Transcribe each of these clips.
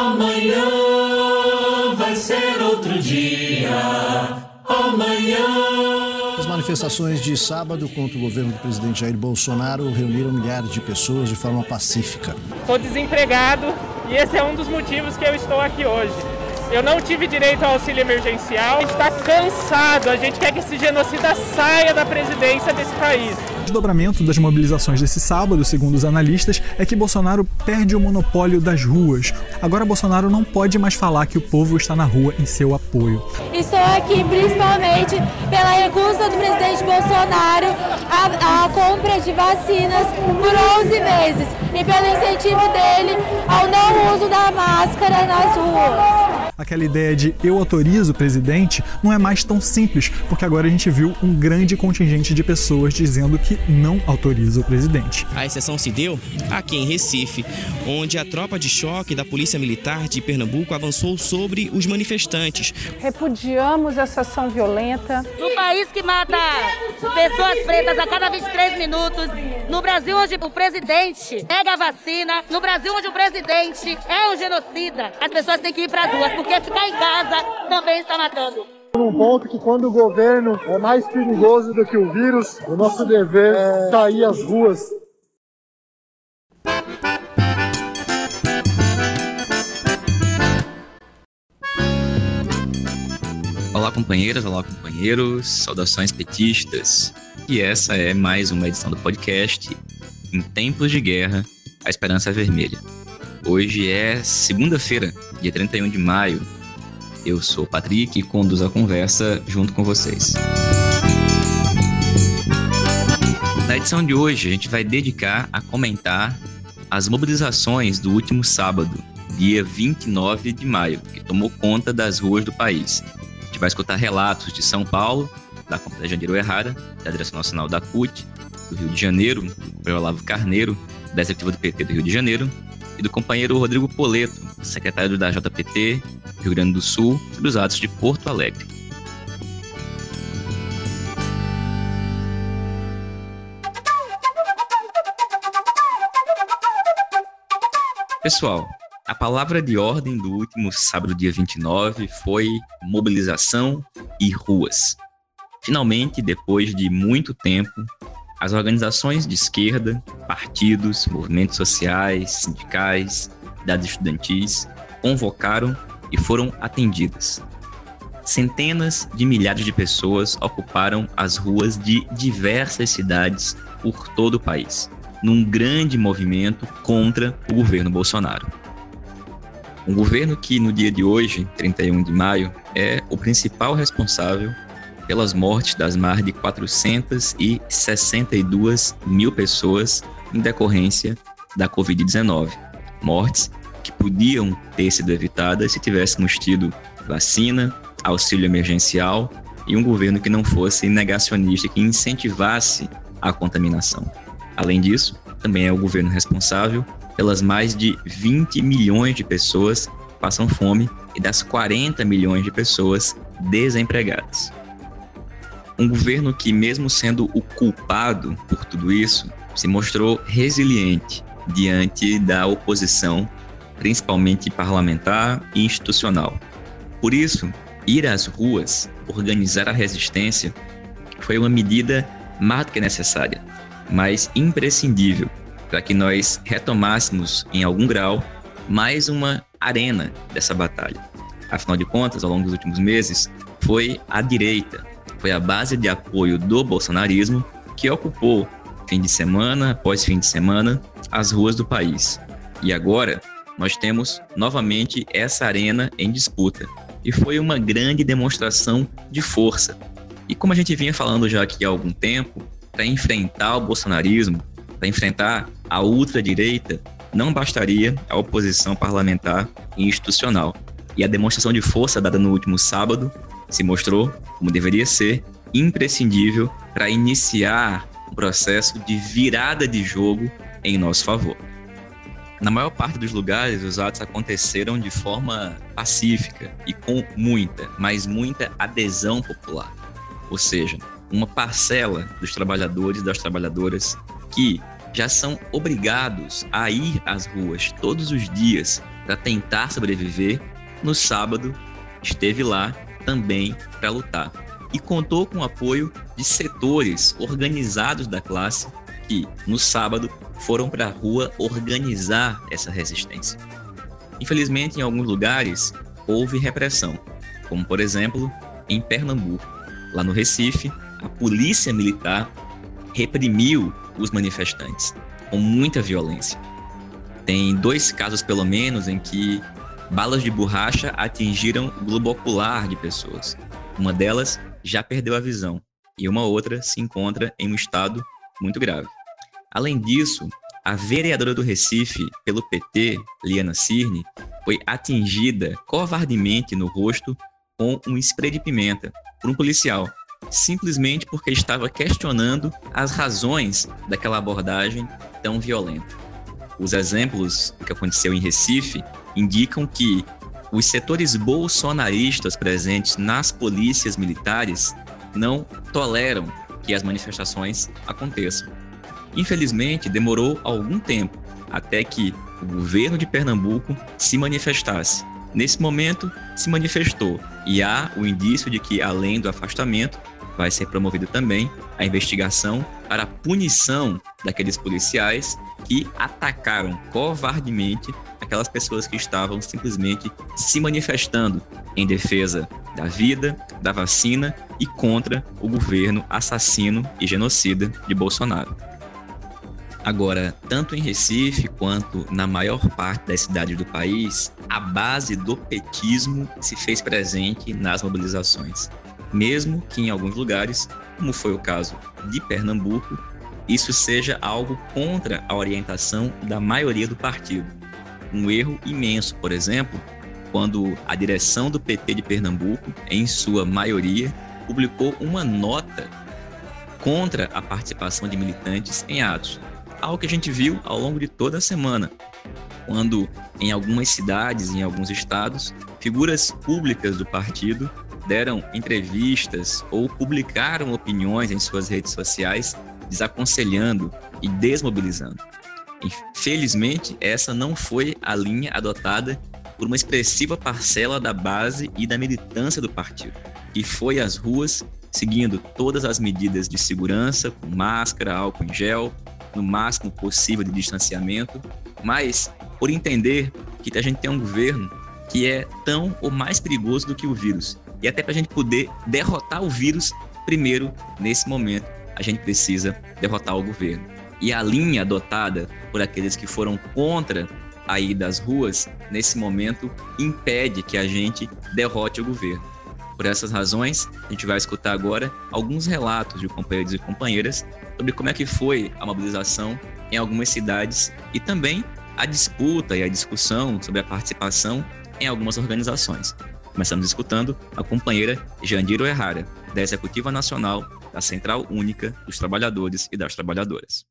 Amanhã vai ser outro dia. Amanhã. As manifestações de sábado contra o governo do presidente Jair Bolsonaro reuniram milhares de pessoas de forma pacífica. Estou desempregado e esse é um dos motivos que eu estou aqui hoje. Eu não tive direito ao auxílio emergencial. A gente está cansado. A gente quer que esse genocida saia da presidência desse país. O desdobramento das mobilizações desse sábado, segundo os analistas, é que Bolsonaro perde o monopólio das ruas. Agora Bolsonaro não pode mais falar que o povo está na rua em seu apoio. Estou aqui principalmente pela recusa do presidente Bolsonaro à, à compra de vacinas por 11 meses e pelo incentivo dele ao não uso da máscara nas ruas aquela ideia de eu autorizo o presidente não é mais tão simples, porque agora a gente viu um grande contingente de pessoas dizendo que não autoriza o presidente. A exceção se deu aqui em Recife, onde a tropa de choque da Polícia Militar de Pernambuco avançou sobre os manifestantes. Repudiamos essa ação violenta. No país que mata pessoas pretas a cada 23 minutos, no Brasil onde o presidente pega a vacina, no Brasil onde o presidente é um genocida, as pessoas têm que ir para as ruas, porque ficar em casa também está matando. Um ponto que quando o governo é mais perigoso do que o vírus, o nosso dever é sair às ruas. Olá companheiras, olá companheiros, saudações petistas. E essa é mais uma edição do podcast Em Tempos de Guerra, a Esperança Vermelha. Hoje é segunda-feira, dia 31 de maio. Eu sou o Patrick e conduzo a conversa junto com vocês. Na edição de hoje, a gente vai dedicar a comentar as mobilizações do último sábado, dia 29 de maio, que tomou conta das ruas do país. A gente vai escutar relatos de São Paulo, da Compra Janeiro Errara, da Direção Nacional da CUT, do Rio de Janeiro, do Olavo Carneiro, da Executiva do PT do Rio de Janeiro, e do companheiro Rodrigo Poleto, secretário da JPT, Rio Grande do Sul, sobre os atos de Porto Alegre. Pessoal, a palavra de ordem do último sábado, dia 29, foi mobilização e ruas. Finalmente, depois de muito tempo, as organizações de esquerda, partidos, movimentos sociais, sindicais, dados estudantis convocaram e foram atendidas. Centenas de milhares de pessoas ocuparam as ruas de diversas cidades por todo o país, num grande movimento contra o governo Bolsonaro. Um governo que, no dia de hoje, 31 de maio, é o principal responsável pelas mortes das mais de 462 mil pessoas em decorrência da Covid-19. Mortes que podiam ter sido evitadas se tivéssemos tido vacina, auxílio emergencial e um governo que não fosse negacionista, que incentivasse a contaminação. Além disso, também é o governo responsável pelas mais de 20 milhões de pessoas que passam fome e das 40 milhões de pessoas desempregadas. Um governo que, mesmo sendo o culpado por tudo isso, se mostrou resiliente diante da oposição, principalmente parlamentar e institucional. Por isso, ir às ruas, organizar a resistência, foi uma medida mais do que necessária, mas imprescindível para que nós retomássemos, em algum grau, mais uma arena dessa batalha. Afinal de contas, ao longo dos últimos meses, foi a direita, foi a base de apoio do bolsonarismo que ocupou fim de semana após fim de semana as ruas do país. E agora nós temos novamente essa arena em disputa. E foi uma grande demonstração de força. E como a gente vinha falando já aqui há algum tempo, para enfrentar o bolsonarismo, para enfrentar a ultradireita, não bastaria a oposição parlamentar e institucional. E a demonstração de força dada no último sábado se mostrou, como deveria ser, imprescindível para iniciar um processo de virada de jogo em nosso favor. Na maior parte dos lugares, os atos aconteceram de forma pacífica e com muita, mas muita adesão popular. Ou seja, uma parcela dos trabalhadores e das trabalhadoras que já são obrigados a ir às ruas todos os dias para tentar sobreviver, no sábado esteve lá também para lutar e contou com o apoio de setores organizados da classe que, no sábado, foram para a rua organizar essa resistência. Infelizmente, em alguns lugares, houve repressão, como, por exemplo, em Pernambuco. Lá no Recife, a polícia militar reprimiu os manifestantes com muita violência. Tem dois casos, pelo menos, em que balas de borracha atingiram o globo ocular de pessoas. Uma delas já perdeu a visão e uma outra se encontra em um estado muito grave. Além disso, a vereadora do Recife, pelo PT, Liana Cirne, foi atingida covardemente no rosto com um spray de pimenta por um policial, simplesmente porque estava questionando as razões daquela abordagem tão violenta. Os exemplos do que aconteceu em Recife indicam que os setores bolsonaristas presentes nas polícias militares não toleram que as manifestações aconteçam. Infelizmente, demorou algum tempo até que o governo de Pernambuco se manifestasse. Nesse momento, se manifestou e há o indício de que, além do afastamento, vai ser promovida também a investigação para a punição daqueles policiais que atacaram covardemente aquelas pessoas que estavam simplesmente se manifestando em defesa da vida, da vacina e contra o governo assassino e genocida de Bolsonaro. Agora, tanto em Recife quanto na maior parte das cidades do país, a base do petismo se fez presente nas mobilizações, mesmo que em alguns lugares, como foi o caso de Pernambuco, isso seja algo contra a orientação da maioria do partido. Um erro imenso, por exemplo, quando a direção do PT de Pernambuco, em sua maioria, publicou uma nota contra a participação de militantes em atos. Algo que a gente viu ao longo de toda a semana, quando em algumas cidades, em alguns estados, figuras públicas do partido deram entrevistas ou publicaram opiniões em suas redes sociais desaconselhando e desmobilizando. Infelizmente, essa não foi a linha adotada por uma expressiva parcela da base e da militância do partido, que foi às ruas seguindo todas as medidas de segurança, com máscara, álcool em gel, no máximo possível de distanciamento, mas por entender que a gente tem um governo que é tão ou mais perigoso do que o vírus. E até para a gente poder derrotar o vírus primeiro, nesse momento, a gente precisa derrotar o governo. E a linha adotada por aqueles que foram contra a ida às ruas, nesse momento, impede que a gente derrote o governo. Por essas razões, a gente vai escutar agora alguns relatos de companheiros e companheiras sobre como é que foi a mobilização em algumas cidades e também a disputa e a discussão sobre a participação em algumas organizações. Começamos escutando a companheira Jandiro Errara, da Executiva Nacional da Central Única dos Trabalhadores e das Trabalhadoras.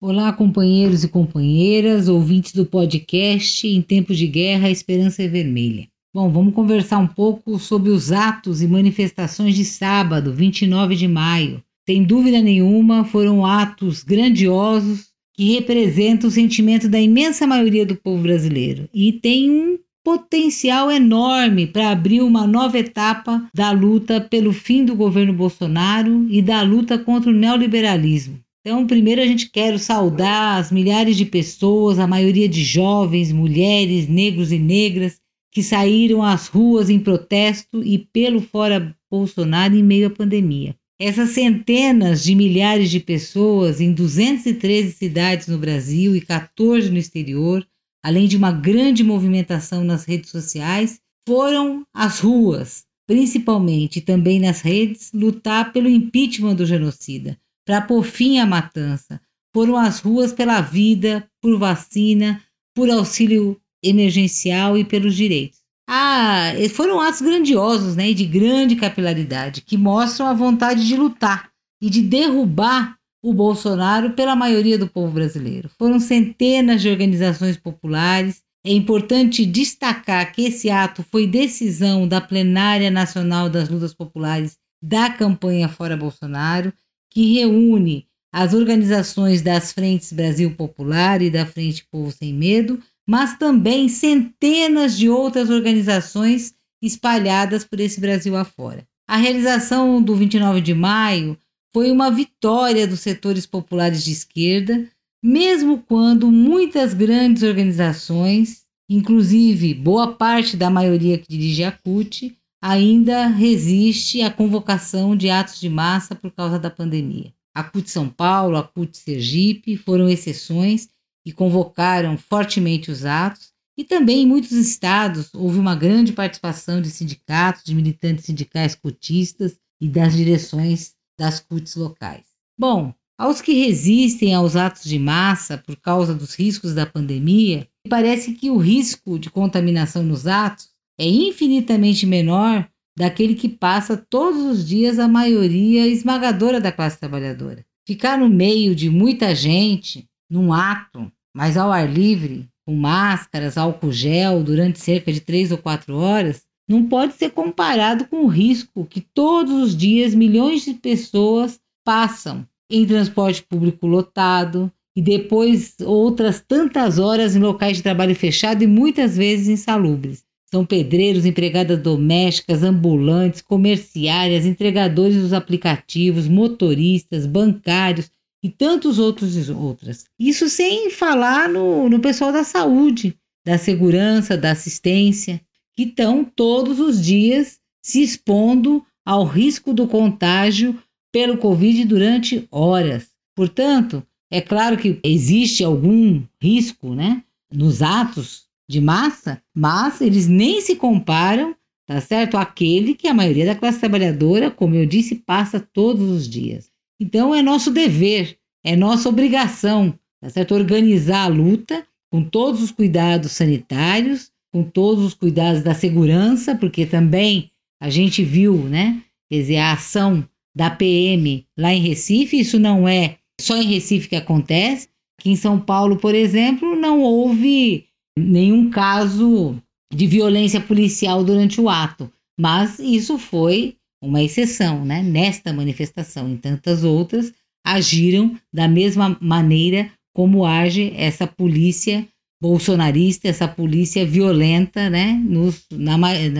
Olá, companheiros e companheiras, ouvintes do podcast Em Tempos de Guerra, a Esperança é Vermelha. Bom, vamos conversar um pouco sobre os atos e manifestações de sábado, 29 de maio. Sem dúvida nenhuma, foram atos grandiosos que representam o sentimento da imensa maioria do povo brasileiro e tem um potencial enorme para abrir uma nova etapa da luta pelo fim do governo Bolsonaro e da luta contra o neoliberalismo. Então, primeiro a gente quer saudar as milhares de pessoas, a maioria de jovens, mulheres, negros e negras, que saíram às ruas em protesto e pelo fora Bolsonaro em meio à pandemia. Essas centenas de milhares de pessoas em 213 cidades no Brasil e 14 no exterior além de uma grande movimentação nas redes sociais, foram às ruas, principalmente também nas redes, lutar pelo impeachment do genocida, para pôr fim à matança. Foram às ruas pela vida, por vacina, por auxílio emergencial e pelos direitos. Ah, foram atos grandiosos, né, de grande capilaridade, que mostram a vontade de lutar e de derrubar o Bolsonaro pela maioria do povo brasileiro. Foram centenas de organizações populares. É importante destacar que esse ato foi decisão da Plenária Nacional das Lutas Populares da campanha Fora Bolsonaro, que reúne as organizações das Frentes Brasil Popular e da Frente Povo Sem Medo, mas também centenas de outras organizações espalhadas por esse Brasil afora. A realização do 29 de maio foi uma vitória dos setores populares de esquerda, mesmo quando muitas grandes organizações, inclusive boa parte da maioria que dirige a CUT, ainda resiste à convocação de atos de massa por causa da pandemia. A CUT São Paulo, a CUT Sergipe foram exceções e convocaram fortemente os atos, e também em muitos estados houve uma grande participação de sindicatos, de militantes sindicais cutistas e das direções das CUTs locais. Bom, aos que resistem aos atos de massa por causa dos riscos da pandemia, parece que o risco de contaminação nos atos é infinitamente menor daquele que passa todos os dias a maioria esmagadora da classe trabalhadora. Ficar no meio de muita gente, num ato, mas ao ar livre, com máscaras, álcool gel, durante cerca de três ou quatro horas, não pode ser comparado com o risco que todos os dias milhões de pessoas passam em transporte público lotado e depois outras tantas horas em locais de trabalho fechado e muitas vezes insalubres. São pedreiros, empregadas domésticas, ambulantes, comerciárias, entregadores dos aplicativos, motoristas, bancários e tantos outros outras. Isso sem falar no, no pessoal da saúde, da segurança, da assistência, que estão todos os dias se expondo ao risco do contágio pelo Covid durante horas. Portanto, é claro que existe algum risco né, nos atos de massa, mas eles nem se comparam, tá certo? Aquele que a maioria da classe trabalhadora, como eu disse, passa todos os dias. Então é nosso dever, é nossa obrigação, tá certo? Organizar a luta com todos os cuidados sanitários, com todos os cuidados da segurança, porque também a gente viu, né? Quer dizer, a ação da PM lá em Recife, isso não é só em Recife que acontece. Aqui em São Paulo, por exemplo, não houve nenhum caso de violência policial durante o ato, mas isso foi uma exceção, né? Nesta manifestação, em tantas outras, agiram da mesma maneira como age essa polícia bolsonarista, essa polícia violenta, né? Nos, na,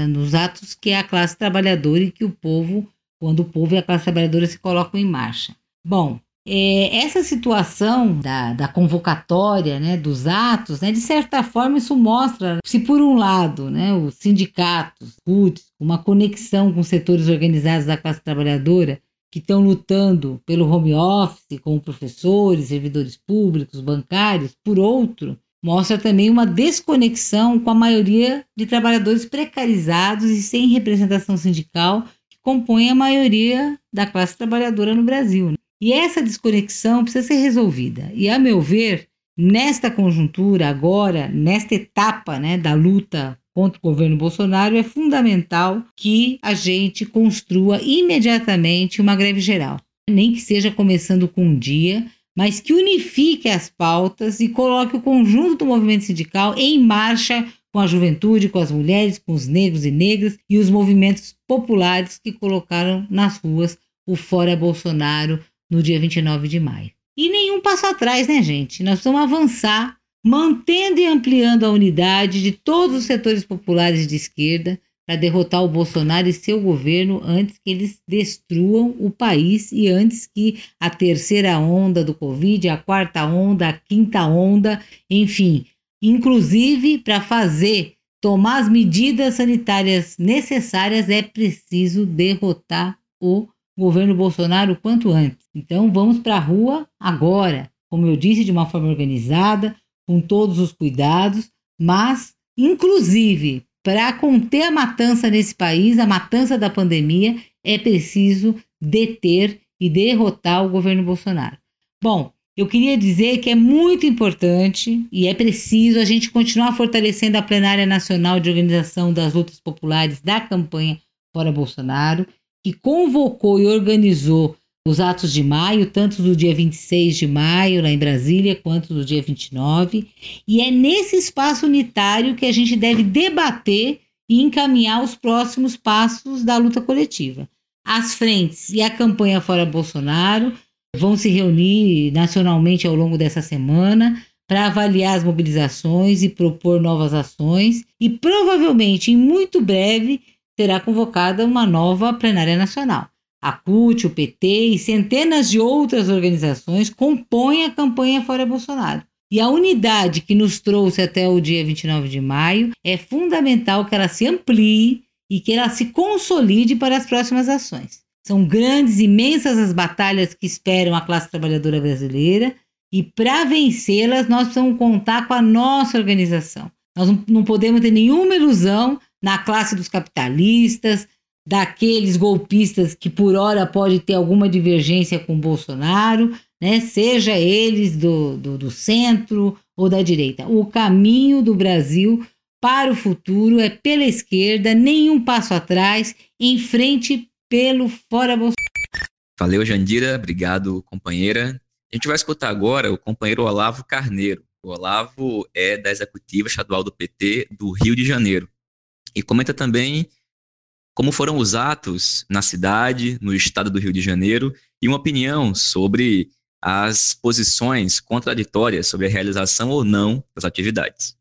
nos atos que é a classe trabalhadora e que o povo, quando o povo e a classe trabalhadora se colocam em marcha. Bom, é, essa situação da, da convocatória, né, dos atos, né, de certa forma isso mostra se por um lado, né, os sindicatos, CUTs, uma conexão com setores organizados da classe trabalhadora que estão lutando pelo home office, como professores, servidores públicos, bancários, por outro, mostra também uma desconexão com a maioria de trabalhadores precarizados e sem representação sindical que compõem a maioria da classe trabalhadora no Brasil. Né? E essa desconexão precisa ser resolvida. E, a meu ver, nesta conjuntura, agora, nesta etapa né, da luta contra o governo Bolsonaro, é fundamental que a gente construa imediatamente uma greve geral. Nem que seja começando com um dia, mas que unifique as pautas e coloque o conjunto do movimento sindical em marcha com a juventude, com as mulheres, com os negros e negras e os movimentos populares que colocaram nas ruas o Fora Bolsonaro, no dia 29 de maio. E nenhum passo atrás, né, gente? Nós vamos avançar, mantendo e ampliando a unidade de todos os setores populares de esquerda para derrotar o Bolsonaro e seu governo antes que eles destruam o país e antes que a terceira onda do Covid, a quarta onda, a quinta onda, enfim, inclusive para fazer tomar as medidas sanitárias necessárias é preciso derrotar o governo Bolsonaro o quanto antes. Então vamos para a rua agora, como eu disse, de uma forma organizada, com todos os cuidados, mas inclusive para conter a matança nesse país, a matança da pandemia, é preciso deter e derrotar o governo Bolsonaro. Bom, eu queria dizer que é muito importante e é preciso a gente continuar fortalecendo a plenária nacional de organização das lutas populares da campanha Fora Bolsonaro que convocou e organizou os atos de maio, tanto do dia 26 de maio, lá em Brasília, quanto do dia 29. E é nesse espaço unitário que a gente deve debater e encaminhar os próximos passos da luta coletiva. As frentes e a campanha Fora Bolsonaro vão se reunir nacionalmente ao longo dessa semana para avaliar as mobilizações e propor novas ações, e provavelmente em muito breve será convocada uma nova plenária nacional. A CUT, o PT e centenas de outras organizações compõem a campanha Fora Bolsonaro. E a unidade que nos trouxe até o dia 29 de maio é fundamental que ela se amplie e que ela se consolide para as próximas ações. São grandes, imensas as batalhas que esperam a classe trabalhadora brasileira e para vencê-las nós precisamos contar com a nossa organização. Nós não podemos ter nenhuma ilusão na classe dos capitalistas, daqueles golpistas que por hora pode ter alguma divergência com Bolsonaro, né? seja eles do, do, do centro ou da direita. O caminho do Brasil para o futuro é pela esquerda, nenhum passo atrás, em frente pelo fora Bolsonaro. Valeu, Jandira. Obrigado, companheira. A gente vai escutar agora o companheiro Olavo Carneiro. O Olavo é da executiva estadual do PT do Rio de Janeiro. E comenta também como foram os atos na cidade, no estado do Rio de Janeiro, e uma opinião sobre as posições contraditórias sobre a realização ou não das atividades.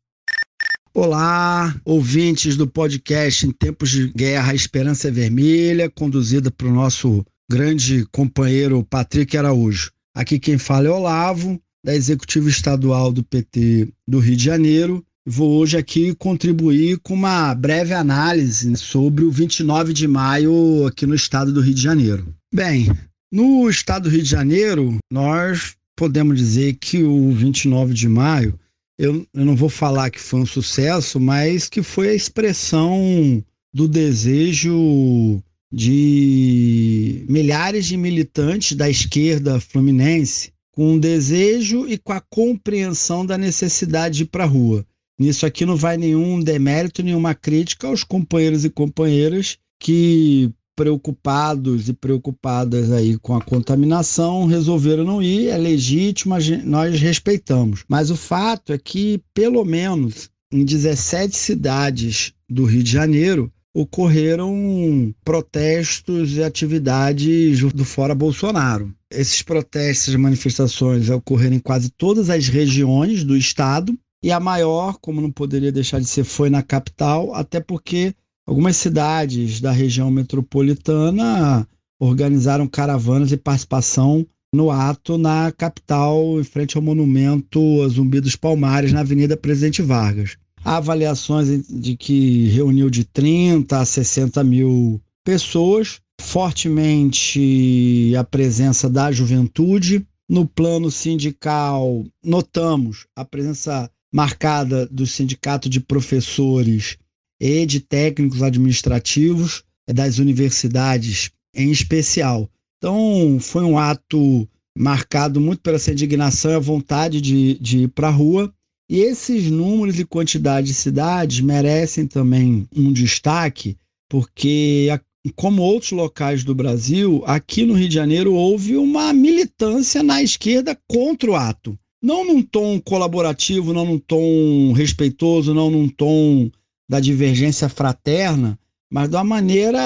Olá, ouvintes do podcast Em Tempos de Guerra, Esperança Vermelha, conduzida por nosso grande companheiro Patrick Araújo. Aqui quem fala é Olavo, da Executiva Estadual do PT do Rio de Janeiro. Vou hoje aqui contribuir com uma breve análise sobre o 29 de maio aqui no estado do Rio de Janeiro. Bem, no estado do Rio de Janeiro, nós podemos dizer que o 29 de maio, eu, eu não vou falar que foi um sucesso, mas que foi a expressão do desejo de milhares de militantes da esquerda fluminense com o desejo e com a compreensão da necessidade de ir para a rua. Nisso aqui não vai nenhum demérito, nenhuma crítica aos companheiros e companheiras que preocupados e preocupadas aí com a contaminação resolveram não ir, é legítimo, nós respeitamos. Mas o fato é que, pelo menos em 17 cidades do Rio de Janeiro, ocorreram protestos e atividades do Fora Bolsonaro. Esses protestos e manifestações ocorreram em quase todas as regiões do estado, e a maior, como não poderia deixar de ser, foi na capital, até porque algumas cidades da região metropolitana organizaram caravanas e participação no ato na capital, em frente ao monumento Zumbi dos Palmares, na Avenida Presidente Vargas. Há avaliações de que reuniu de 30 a 60 mil pessoas, fortemente a presença da juventude. No plano sindical, notamos a presença marcada do Sindicato de Professores e de Técnicos Administrativos das universidades em especial. Então, foi um ato marcado muito pela essa indignação e a vontade de, de ir para a rua. E esses números e quantidade de cidades merecem também um destaque, porque, como outros locais do Brasil, aqui no Rio de Janeiro houve uma militância na esquerda contra o ato não num tom colaborativo, não num tom respeitoso, não num tom da divergência fraterna, mas de uma maneira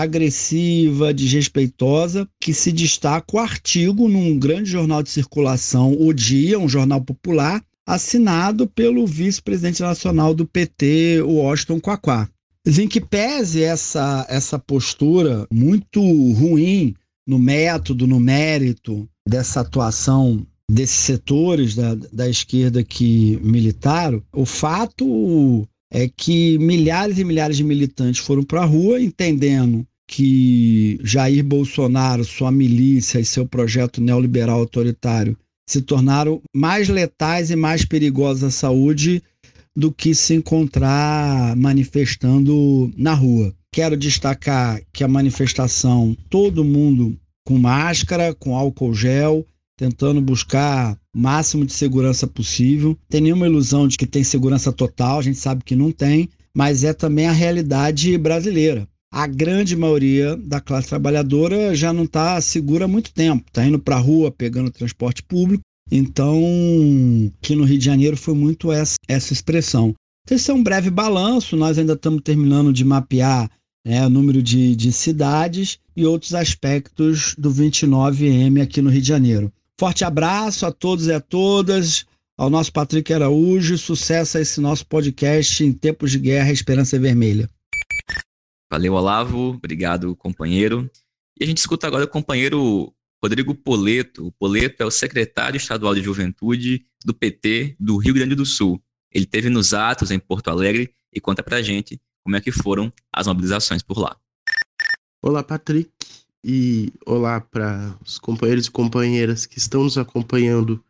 agressiva, desrespeitosa, que se destaca o artigo num grande jornal de circulação, O Dia, um jornal popular, assinado pelo vice-presidente nacional do PT, Washington Quaquá. Em que pese essa, essa postura muito ruim no método, no mérito dessa atuação desses setores da, da esquerda que militaram, o fato é que milhares e milhares de militantes foram para a rua entendendo que Jair Bolsonaro, sua milícia e seu projeto neoliberal autoritário se tornaram mais letais e mais perigosos à saúde do que se encontrar manifestando na rua. Quero destacar que a manifestação, todo mundo com máscara, com álcool gel, tentando buscar o máximo de segurança possível. Tem nenhuma ilusão de que tem segurança total, a gente sabe que não tem, mas é também a realidade brasileira. A grande maioria da classe trabalhadora já não está segura há muito tempo, está indo para a rua pegando transporte público. Então, aqui no Rio de Janeiro foi muito essa, essa expressão. Esse é um breve balanço, nós ainda estamos terminando de mapear né, o número de, de cidades e outros aspectos do 29M aqui no Rio de Janeiro. Forte abraço a todos e a todas. ao nosso Patrick Araújo. Sucesso a esse nosso podcast em tempos de guerra, Esperança Vermelha. Valeu, Olavo. Obrigado, companheiro. E a gente escuta agora o companheiro Rodrigo Poleto. O Poleto é o secretário estadual de juventude do PT do Rio Grande do Sul. Ele teve nos atos em Porto Alegre e conta pra gente como é que foram as mobilizações por lá. Olá, Patrick, e olá para os companheiros e companheiras que estão nos acompanhando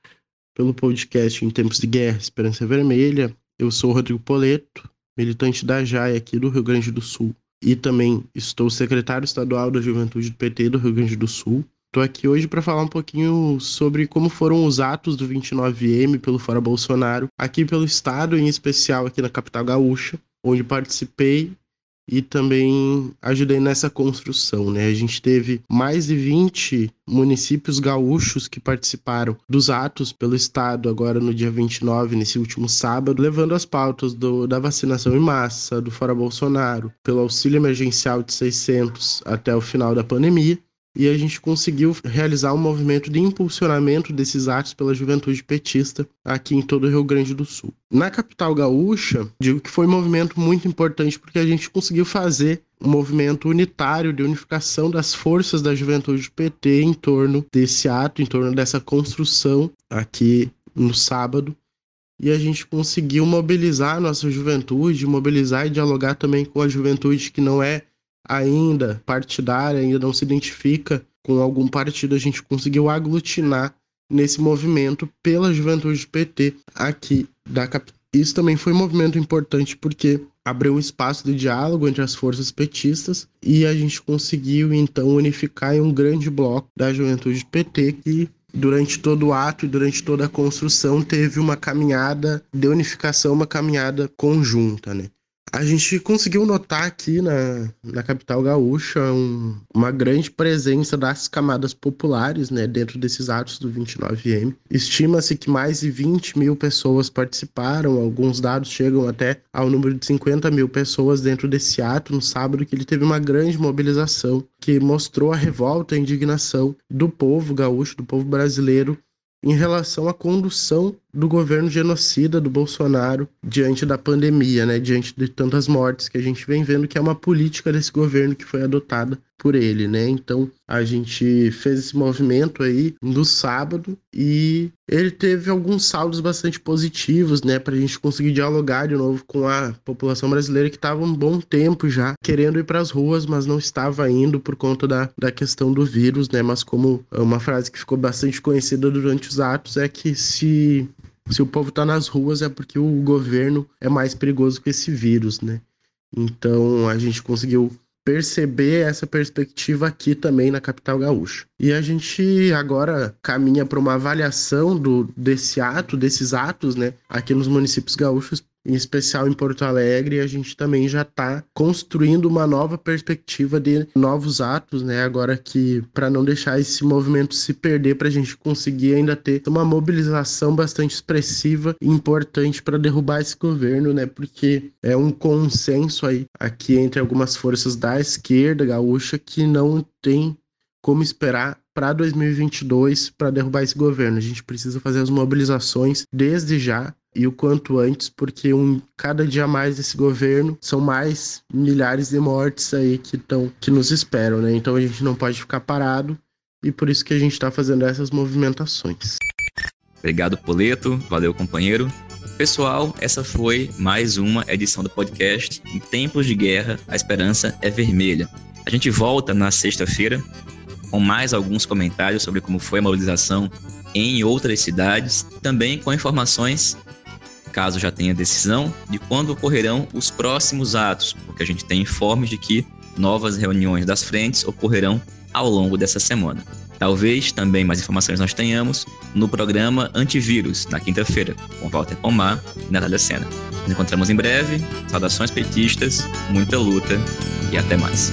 pelo podcast Em Tempos de Guerra, Esperança Vermelha. Eu sou o Rodrigo Poleto, militante da JAI aqui do Rio Grande do Sul e também estou secretário estadual da Juventude do PT do Rio Grande do Sul. Estou aqui hoje para falar um pouquinho sobre como foram os atos do 29M pelo Fora Bolsonaro, aqui pelo estado, em especial aqui na capital gaúcha, onde participei e também ajudei nessa construção, né? A gente teve mais de 20 municípios gaúchos que participaram dos atos pelo estado agora no dia 29, nesse último sábado, levando as pautas do, da vacinação em massa, do fora Bolsonaro, pelo auxílio emergencial de 600 até o final da pandemia e a gente conseguiu realizar um movimento de impulsionamento desses atos pela juventude petista aqui em todo o Rio Grande do Sul. Na capital gaúcha, digo que foi um movimento muito importante porque a gente conseguiu fazer um movimento unitário de unificação das forças da juventude PT em torno desse ato, em torno dessa construção aqui no sábado. E a gente conseguiu mobilizar a nossa juventude, mobilizar e dialogar também com a juventude que não é ainda partidária, ainda não se identifica com algum partido, a gente conseguiu aglutinar nesse movimento pela juventude PT aqui da capital. Isso também foi um movimento importante porque abriu um espaço de diálogo entre as forças petistas e a gente conseguiu então unificar em um grande bloco da juventude PT que durante todo o ato e durante toda a construção teve uma caminhada de unificação, uma caminhada conjunta, né? A gente conseguiu notar aqui na, na capital gaúcha um, uma grande presença das camadas populares né, dentro desses atos do 29M. Estima-se que mais de 20 mil pessoas participaram, alguns dados chegam até ao número de 50 mil pessoas dentro desse ato no sábado, que ele teve uma grande mobilização que mostrou a revolta e a indignação do povo gaúcho, do povo brasileiro em relação à condução do governo genocida do Bolsonaro diante da pandemia, né, diante de tantas mortes que a gente vem vendo que é uma política desse governo que foi adotada por ele, né? Então a gente fez esse movimento aí no sábado e ele teve alguns saldos bastante positivos, né, para a gente conseguir dialogar de novo com a população brasileira que estava um bom tempo já querendo ir para as ruas, mas não estava indo por conta da, da questão do vírus, né? Mas como uma frase que ficou bastante conhecida durante os atos é que se se o povo está nas ruas é porque o governo é mais perigoso que esse vírus, né? Então a gente conseguiu perceber essa perspectiva aqui também na capital gaúcha. E a gente agora caminha para uma avaliação do, desse ato, desses atos, né, aqui nos municípios gaúchos, em especial em Porto Alegre, a gente também já está construindo uma nova perspectiva de novos atos, né? Agora que, para não deixar esse movimento se perder, para a gente conseguir ainda ter uma mobilização bastante expressiva e importante para derrubar esse governo, né? Porque é um consenso aí aqui entre algumas forças da esquerda gaúcha que não tem como esperar para 2022 para derrubar esse governo. A gente precisa fazer as mobilizações desde já e o quanto antes, porque um, cada dia mais desse governo são mais milhares de mortes aí que estão que nos esperam, né? Então a gente não pode ficar parado e por isso que a gente está fazendo essas movimentações. Obrigado, Poleto. Valeu, companheiro. Pessoal, essa foi mais uma edição do podcast Em Tempos de Guerra, a Esperança é Vermelha. A gente volta na sexta-feira com mais alguns comentários sobre como foi a mobilização em outras cidades, também com informações caso já tenha decisão, de quando ocorrerão os próximos atos, porque a gente tem informes de que novas reuniões das frentes ocorrerão ao longo dessa semana. Talvez também mais informações nós tenhamos no programa Antivírus, na quinta-feira, com Walter Pomar e Natália Sena. Nos encontramos em breve. Saudações petistas, muita luta e até mais.